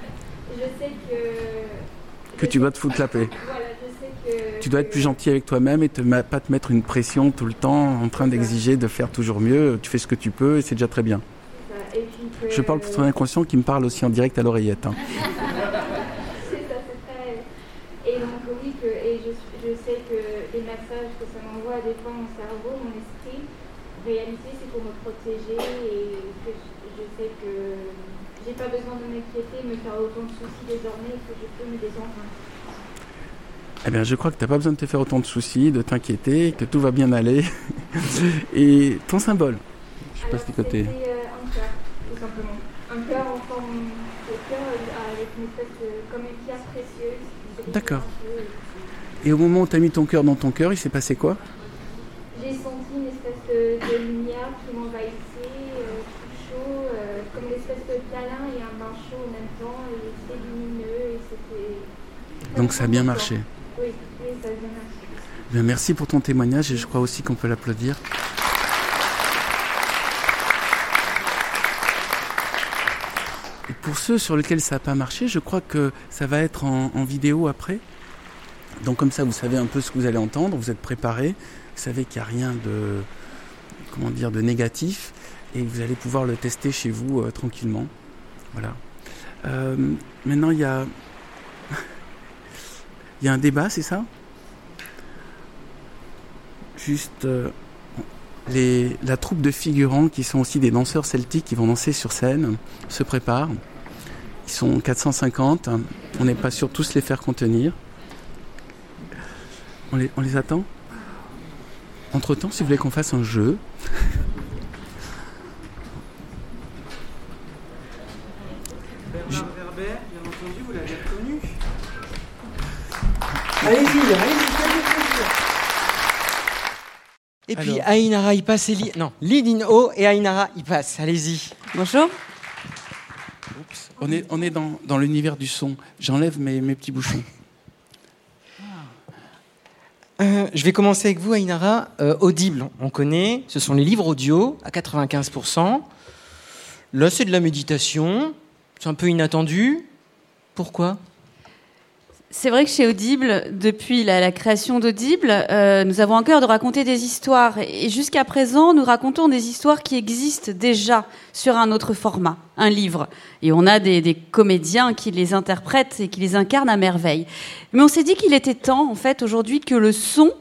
Je sais que. Que tu dois te foutre la paix. Voilà. Tu dois être plus gentil avec toi-même et te, pas te mettre une pression tout le temps en train d'exiger de faire toujours mieux. Tu fais ce que tu peux et c'est déjà très bien. Je parle pour ton inconscient qui me parle aussi en direct à l'oreillette. Hein. Et donc, oui, que, et je, je sais que les messages que ça m'envoie des fois mon cerveau, mon esprit, en réalité, c'est pour me protéger et que je, je sais que j'ai pas besoin de m'inquiéter, me faire autant de soucis désormais que je peux me désengager. Eh bien, je crois que tu n'as pas besoin de te faire autant de soucis, de t'inquiéter, que tout va bien aller. Et ton symbole Je sais pas si côté. C'était un cœur, tout simplement. Un cœur en forme de cœur euh, avec une espèce de, comme une pierre précieuse. D'accord. Et au moment où tu as mis ton cœur dans ton cœur, il s'est passé quoi? J'ai senti une espèce de, de lumière qui m'envahissait, euh, tout chaud, euh, comme une espèce de câlin et un bain chaud en même temps, et c'était lumineux, et c'était... Donc ça a bien marché. Bien merci pour ton témoignage et je crois aussi qu'on peut l'applaudir. Pour ceux sur lesquels ça n'a pas marché, je crois que ça va être en, vidéo après. Donc comme ça, vous savez un peu ce que vous allez entendre, vous êtes préparés, vous savez qu'il n'y a rien de, comment dire, de négatif et vous allez pouvoir le tester chez vous euh, tranquillement. Voilà. Euh, maintenant, il y a, il y a un débat, c'est ça? Juste euh, les, la troupe de figurants qui sont aussi des danseurs celtiques qui vont danser sur scène se préparent. Ils sont 450. On n'est pas sûr tous les faire contenir. On les, on les attend? Entre temps, si vous voulez qu'on fasse un jeu. Allez-y, allez-y. Et puis. Ainara, il passe et Li... Non, Lidin O et Ainara, il passe. Allez-y. Bonjour. On est, on est dans, dans l'univers du son. J'enlève mes, mes petits bouchons. Euh, je vais commencer avec vous, Ainara. Euh, Audible, on connaît. Ce sont les livres audio à 95%. Là, c'est de la méditation. C'est un peu inattendu. Pourquoi? C'est vrai que chez Audible, depuis la, création d'Audible, euh, nous avons un cœur de raconter des histoires. Et jusqu'à présent, nous racontons des histoires qui existent déjà sur un autre format, un livre. Et on a des, des comédiens qui les interprètent et qui les incarnent à merveille. Mais on s'est dit qu'il était temps, en fait, aujourd'hui, que le son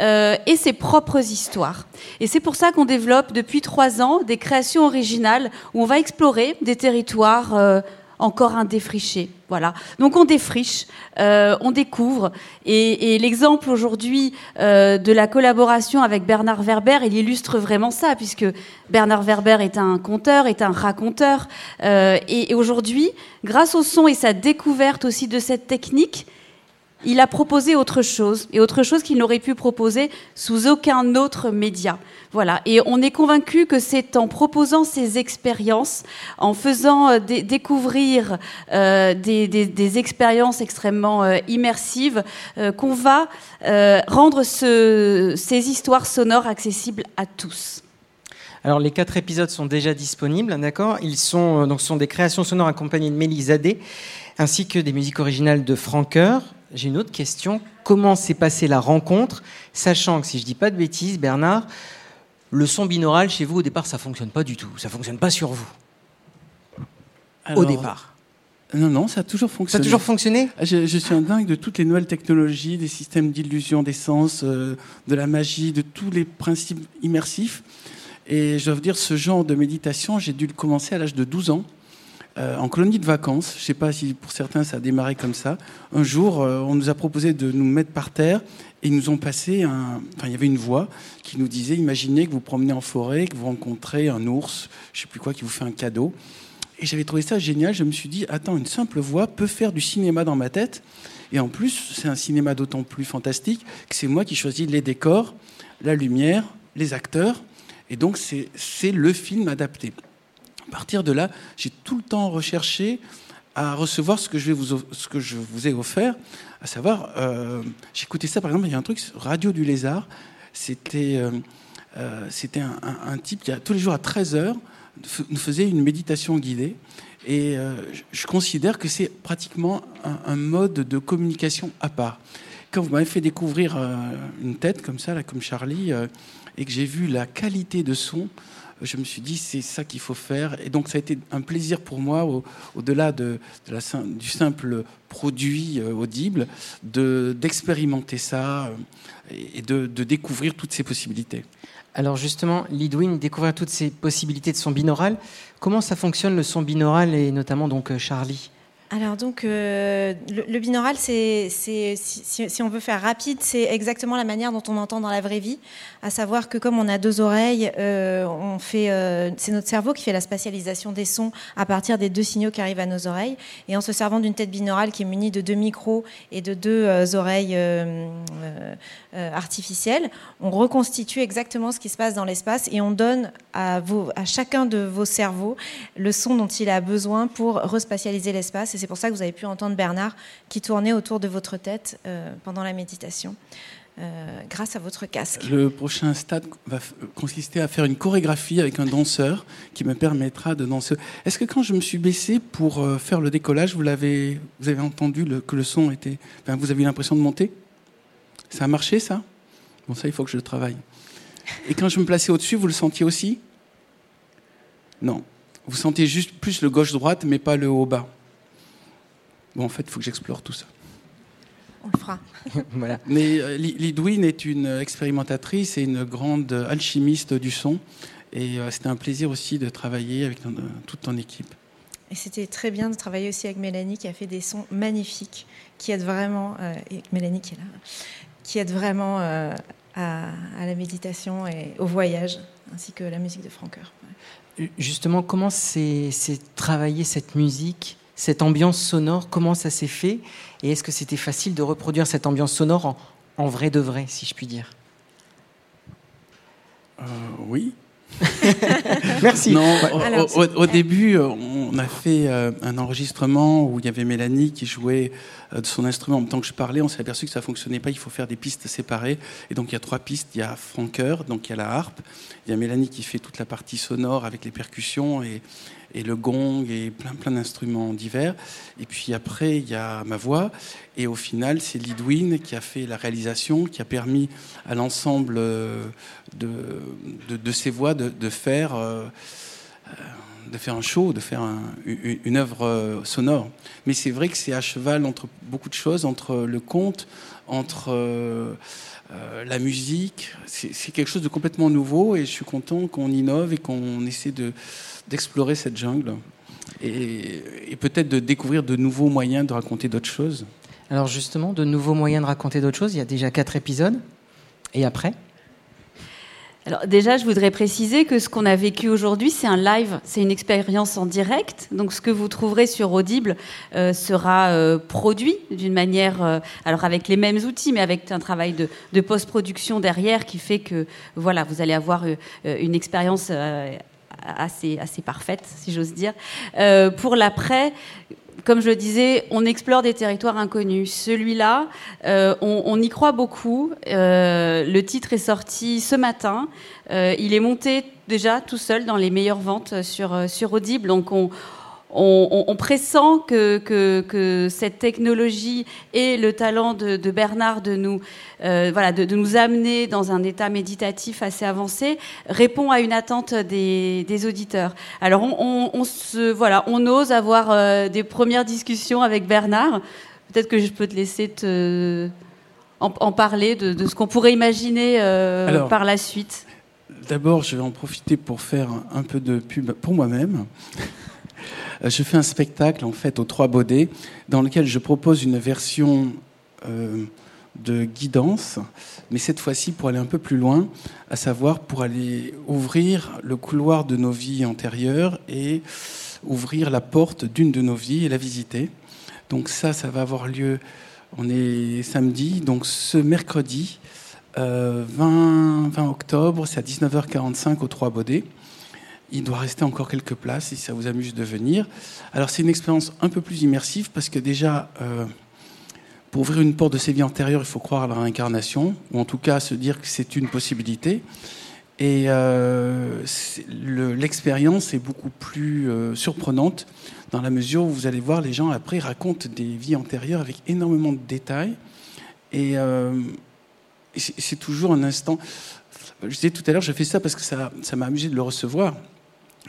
euh, ses propres histoires. Et c'est pour ça qu'on développe depuis trois ans des créations originales où on va explorer des territoires euh, encore indéfrichés. Voilà. Donc on défriche, euh, on découvre. Et, et l'exemple aujourd'hui euh, de la collaboration avec Bernard Werber, il illustre vraiment ça, puisque Bernard Werber est un conteur, est un raconteur. Euh, et aujourd'hui, grâce au son et sa découverte aussi de cette technique, il a proposé autre chose, et autre chose qu'il n'aurait pu proposer sous aucun autre média. Voilà. Et on est convaincu que c'est en proposant ces expériences, en faisant euh, dé- découvrir euh, des, expériences extrêmement euh, immersives, qu'on va rendre ce- ces histoires sonores accessibles à tous. Alors, les quatre épisodes sont déjà disponibles, d'accord? Ils sont, donc, sont des créations sonores accompagnées de Mélie Zadé, ainsi que des musiques originales de Francoeur. J'ai une autre question. Comment s'est passée la rencontre, sachant que, si je dis pas de bêtises, Bernard, le son binaural chez vous, au départ, ça fonctionne pas du tout. Ça fonctionne pas sur vous, au départ. Non, non, ça a toujours Ça a fonctionné. toujours fonctionné? Je, je suis un dingue de toutes les nouvelles technologies, des systèmes d'illusion des sens, euh, de la magie, de tous les principes immersifs. Et je dois vous dire, ce genre de méditation, j'ai dû le commencer à l'âge de 12 ans, euh, en colonie de vacances. Je ne sais pas si pour certains ça a démarré comme ça. Un jour, euh, on nous a proposé de nous mettre par terre et ils nous ont passé un. Enfin, il y avait une voix qui nous disait imaginez que vous promenez en forêt, que vous rencontrez un ours, je ne sais plus quoi, qui vous fait un cadeau. Et j'avais trouvé ça génial. Je me suis dit, attends, une simple voix peut faire du cinéma dans ma tête. Et en plus, c'est un cinéma d'autant plus fantastique que c'est moi qui choisis les décors, la lumière, les acteurs. Et donc, c'est c'est le film adapté. À partir de là, j'ai tout le temps recherché à recevoir ce que je, vais vous, ce que je vous ai offert, à savoir, euh, j'écoutais ça par exemple, il y a un truc, Radio du Lézard, c'était euh, c'était un, type qui, tous les jours à 13 heures, nous faisait une méditation guidée. Et je considère que c'est pratiquement un, mode de communication à part. Quand vous m'avez fait découvrir une tête comme ça, là, comme Charlie, et que j'ai vu la qualité de son, je me suis dit c'est ça qu'il faut faire. Et donc ça a été un plaisir pour moi, au-delà de, du simple produit euh, audible, d'expérimenter ça euh, et de, découvrir toutes ces possibilités. Alors justement, Lidwin, découvrir toutes ces possibilités de son binaural. Comment ça fonctionne le son binaural et notamment donc euh, Charlie? Alors donc euh, le, binaural, c'est, si, on veut faire rapide, c'est exactement la manière dont on entend dans la vraie vie, à savoir que comme on a deux oreilles, euh, euh, c'est notre cerveau qui fait la spatialisation des sons à partir des deux signaux qui arrivent à nos oreilles, et en se servant d'une tête binaurale qui est munie de deux micros et de deux oreilles artificielles, on reconstitue exactement ce qui se passe dans l'espace et on donne à chacun de vos cerveaux le son dont il a besoin pour respatialiser l'espace c'est pour ça que vous avez pu entendre Bernard qui tournait autour de votre tête euh, pendant la méditation. Euh, grâce à votre casque. Le prochain stade va consister à faire une chorégraphie avec un danseur qui me permettra de danser. Est-ce que quand je me suis baissé pour euh, faire le décollage, vous vous avez entendu que le son était, vous avez eu l'impression de monter? Ça a marché ça? Bon, ça il faut que je le travaille. Et quand je me plaçais au-dessus, vous le sentiez aussi? Non. Vous sentiez juste plus le gauche-droite, mais pas le haut-bas. Bon, en fait, il faut que j'explore tout ça. On le fera. voilà. Mais euh, Lidwin est une expérimentatrice et une grande alchimiste du son. Et euh, c'était un plaisir aussi de travailler avec toute ton équipe. Et c'était très bien de travailler aussi avec Mélanie qui a fait des sons magnifiques, qui aident vraiment, euh, et Mélanie qui est là, qui aide vraiment à, la méditation et au voyage, ainsi que la musique de Francoeur. Justement, comment c'est travailler cette musique cette ambiance sonore, comment ça s'est fait Et est-ce que c'était facile de reproduire cette ambiance sonore en, vrai de vrai, si je puis dire? Euh, Oui. Merci. Non, au, début, on a fait euh, un enregistrement où il y avait Mélanie qui jouait euh, de son instrument en même temps que je parlais. On s'est aperçu que ça fonctionnait pas. Il faut faire des pistes séparées. Et donc il y a trois pistes. Il y a Franker, donc il y a la harpe. Il y a Mélanie qui fait toute la partie sonore avec les percussions et, et le gong et plein, plein d'instruments divers. Et puis après, il y a ma voix. Et au final, c'est Lidwin qui a fait la réalisation, qui a permis à l'ensemble euh, de, de, ces voix de, faire, euh, de faire un show, de faire une, œuvre euh, sonore. Mais c'est vrai que c'est à cheval entre beaucoup de choses, entre le conte, entre... la musique, c'est quelque chose de complètement nouveau et je suis content qu'on innove et qu'on essaie de, d'explorer cette jungle et, peut-être de découvrir de nouveaux moyens de raconter d'autres choses. Alors justement, de nouveaux moyens de raconter d'autres choses, il y a déjà quatre épisodes. Et après? Alors déjà, je voudrais préciser que ce qu'on a vécu aujourd'hui, c'est un live, c'est une expérience en direct. Donc ce que vous trouverez sur Audible euh, sera euh, produit d'une manière, euh, alors avec les mêmes outils, mais avec un travail de, de post-production derrière qui fait que voilà, vous allez avoir une expérience assez, assez parfaite, si j'ose dire. Euh, pour l'après, comme je le disais, on explore des territoires inconnus. Celui-là, euh, on, y croit beaucoup. Euh, le titre est sorti ce matin. il est monté déjà tout seul dans les meilleures ventes sur, sur Audible. Donc on, on, pressent que, que, cette technologie et le talent de, Bernard de nous, euh, voilà, de, nous amener dans un état méditatif assez avancé répond à une attente des, auditeurs. Alors on, se, voilà, on ose avoir euh, des premières discussions avec Bernard. Peut-être que je peux te laisser te, en, parler de, ce qu'on pourrait imaginer euh, par la suite. D'abord, je vais en profiter pour faire un peu de pub pour moi-même. Euh, je fais un spectacle en fait aux Trois Baudets dans lequel je propose une version euh, de guidance, mais cette fois-ci pour aller un peu plus loin, à savoir pour aller ouvrir le couloir de nos vies antérieures et ouvrir la porte d'une de nos vies et la visiter. Donc ça, ça va avoir lieu, on est samedi, donc ce mercredi 20, euh, 20 octobre, c'est à 19h45 aux Trois Baudets. Il doit rester encore quelques places si ça vous amuse de venir. Alors c'est une expérience un peu plus immersive parce que déjà, euh, pour ouvrir une porte de ses vies antérieures, il faut croire à la réincarnation, ou en tout cas se dire que c'est une possibilité. Et l'expérience est beaucoup plus surprenante dans la mesure où vous allez voir les gens après racontent des vies antérieures avec énormément de détails. Et c'est toujours un instant. Je disais tout à l'heure, je fais ça parce que ça m'a amusé de le recevoir.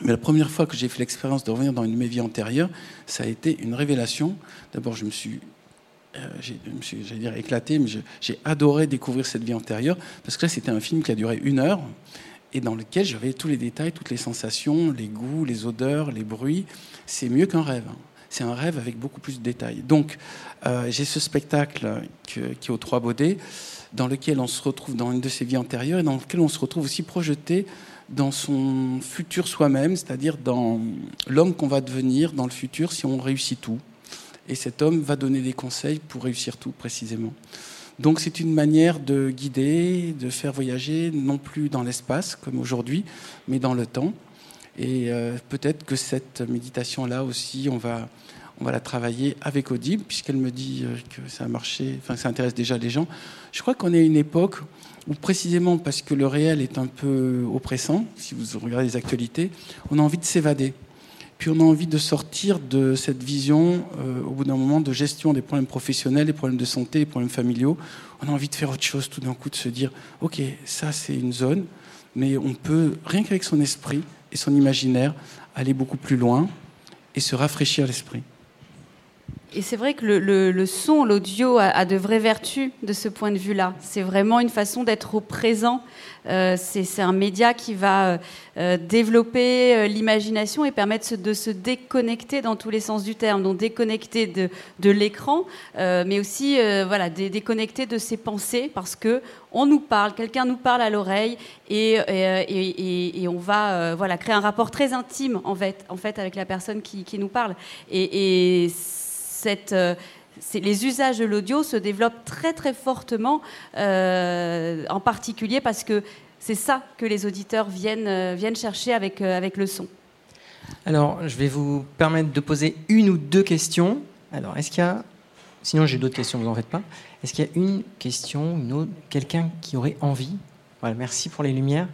Mais la première fois que j'ai fait l'expérience de revenir dans une de mes vies antérieures, ça a été une révélation. D'abord, je me suis, euh, j'allais dire éclaté, mais j'ai adoré découvrir cette vie antérieure parce que là, c'était un film qui a duré une heure et dans lequel j'avais tous les détails, toutes les sensations, les goûts, les odeurs, les bruits. C'est mieux qu'un rêve. Hein. C'est un rêve avec beaucoup plus de détails. Donc, euh, j'ai ce spectacle qui est aux Trois Baudets, dans lequel on se retrouve dans une de ces vies antérieures et dans lequel on se retrouve aussi projeté dans son futur soi-même, c'est-à-dire dans l'homme qu'on va devenir dans le futur si on réussit tout. Et cet homme va donner des conseils pour réussir tout précisément. Donc c'est une manière de guider, de faire voyager, non plus dans l'espace comme aujourd'hui, mais dans le temps. Et euh, peut-être que cette méditation-là aussi, on va, on va la travailler avec Audible, puisqu'elle me dit euh, que ça a marché, enfin ça intéresse déjà les gens. Je crois qu'on est à une époque où précisément parce que le réel est un peu oppressant, si vous regardez les actualités, on a envie de s'évader. Puis on a envie de sortir de cette vision, euh, au bout d'un moment, de gestion des problèmes professionnels, des problèmes de santé, des problèmes familiaux. On a envie de faire autre chose tout d'un coup, de se dire, OK, ça c'est une zone, mais on peut, rien qu'avec son esprit et son imaginaire, aller beaucoup plus loin et se rafraîchir l'esprit. Et c'est vrai que le, son, l'audio a, de vraies vertus de ce point de vue-là. C'est vraiment une façon d'être au présent. Euh, c'est un média qui va euh, développer euh, l'imagination et permettre de se déconnecter dans tous les sens du terme. Donc déconnecter de, l'écran, mais aussi voilà, déconnecter de ses pensées parce que on nous parle, quelqu'un nous parle à l'oreille et, et, on va voilà, créer un rapport très intime en fait, avec la personne qui, nous parle. et euh, les usages de l'audio se développent très très fortement, euh, en particulier parce que c'est ça que les auditeurs viennent, euh, chercher avec, avec le son. Alors, je vais vous permettre de poser une ou deux questions. Alors, est-ce qu'il y a... Sinon, j'ai d'autres questions, vous n'en faites pas. Est-ce qu'il y a une question, une autre, quelqu'un qui aurait envie? Voilà, merci pour les lumières.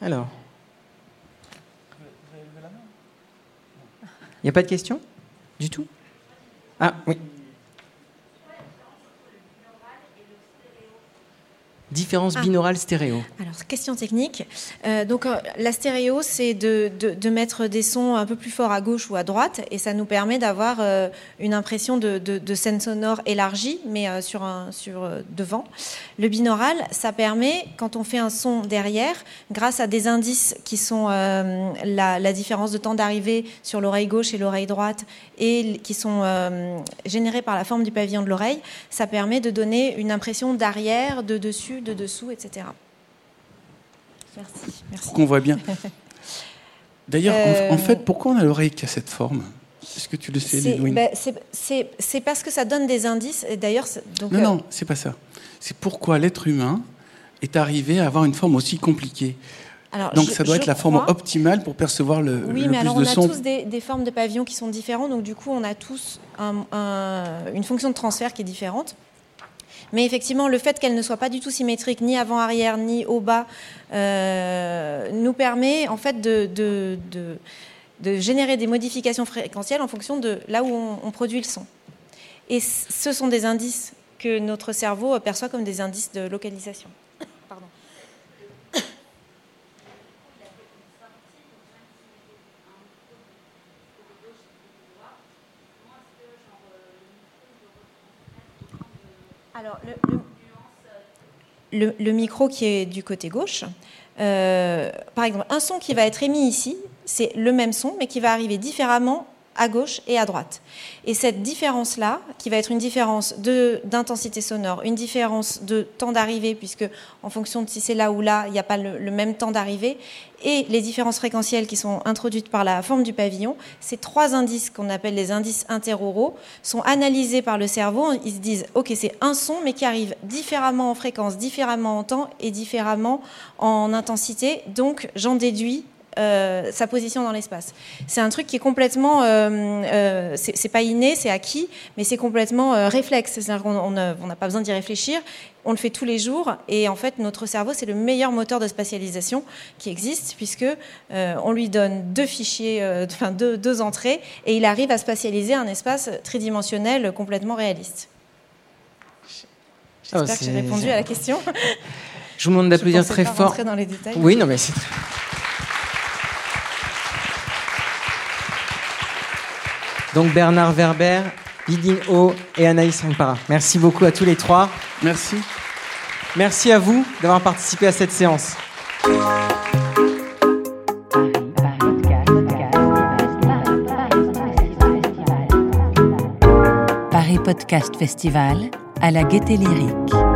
Alors. Il n'y a pas de questions? Du tout? Ah, oui. Différence ah. binaurale stéréo. Alors, question technique. Euh, donc, euh, la stéréo, c'est de, de, mettre des sons un peu plus forts à gauche ou à droite, et ça nous permet d'avoir euh, une impression de, de, scène sonore élargie, mais sur, un, sur devant. Le binaural, ça permet, quand on fait un son derrière, grâce à des indices qui sont la, la, différence de temps d'arrivée sur l'oreille gauche et l'oreille droite, et qui sont générés par la forme du pavillon de l'oreille, ça permet de donner une impression d'arrière, de dessus, de dessous, etc. Merci. Pour qu'on voit bien. D'ailleurs, en, euh, fait, pourquoi on a l'oreille qui a cette forme? Est-ce que tu le sais, ben, C'est parce que ça donne des indices. Et d'ailleurs, non, euh, non, c'est pas ça. C'est pourquoi l'être humain est arrivé à avoir une forme aussi compliquée. Alors, donc ça doit être la forme optimale pour percevoir le, oui, mais alors on a tous des, formes de pavillons qui sont différentes, donc du coup on a tous une fonction de transfert qui est différente. Mais effectivement, le fait qu'elle ne soit pas du tout symétrique, ni avant-arrière, ni au bas, euh, nous permet en fait de, de, générer des modifications fréquentielles en fonction de là où on, produit le son. Et ce sont des indices que notre cerveau perçoit comme des indices de localisation. Le, micro qui est du côté gauche, euh, par exemple, un son qui va être émis ici, c'est le même son, mais qui va arriver différemment à gauche et à droite. Et cette différence-là, qui va être une différence d'intensité sonore, une différence de temps d'arrivée, puisque en fonction de si c'est là ou là, il n'y a pas le, même temps d'arrivée, et les différences fréquentielles qui sont introduites par la forme du pavillon, ces trois indices qu'on appelle les indices interauraux sont analysés par le cerveau. Ils se disent, OK, c'est un son, mais qui arrive différemment en fréquence, différemment en temps et différemment en intensité. Donc, j'en déduis euh, sa position dans l'espace. C'est un truc qui est complètement, euh, euh, c'est pas inné, c'est acquis, mais c'est complètement euh, réflexe. C'est-à-dire qu'on n'a pas besoin d'y réfléchir. On le fait tous les jours, et en fait, notre cerveau, c'est le meilleur moteur de spatialisation qui existe, puisque on lui donne deux fichiers, enfin deux, deux entrées, et il arrive à spatialiser un espace tridimensionnel complètement réaliste. Oh, J'espère que j'ai répondu à la question. Je vous demande d'applaudir très pas fort. dans les détails. Oui, non, mais c'est très... Donc Bernard Werber, Idine O et Anaïs Rangpara. Merci beaucoup à tous les trois. Merci. Merci à vous d'avoir participé à cette séance. Paris Podcast Festival à la Gaieté Lyrique.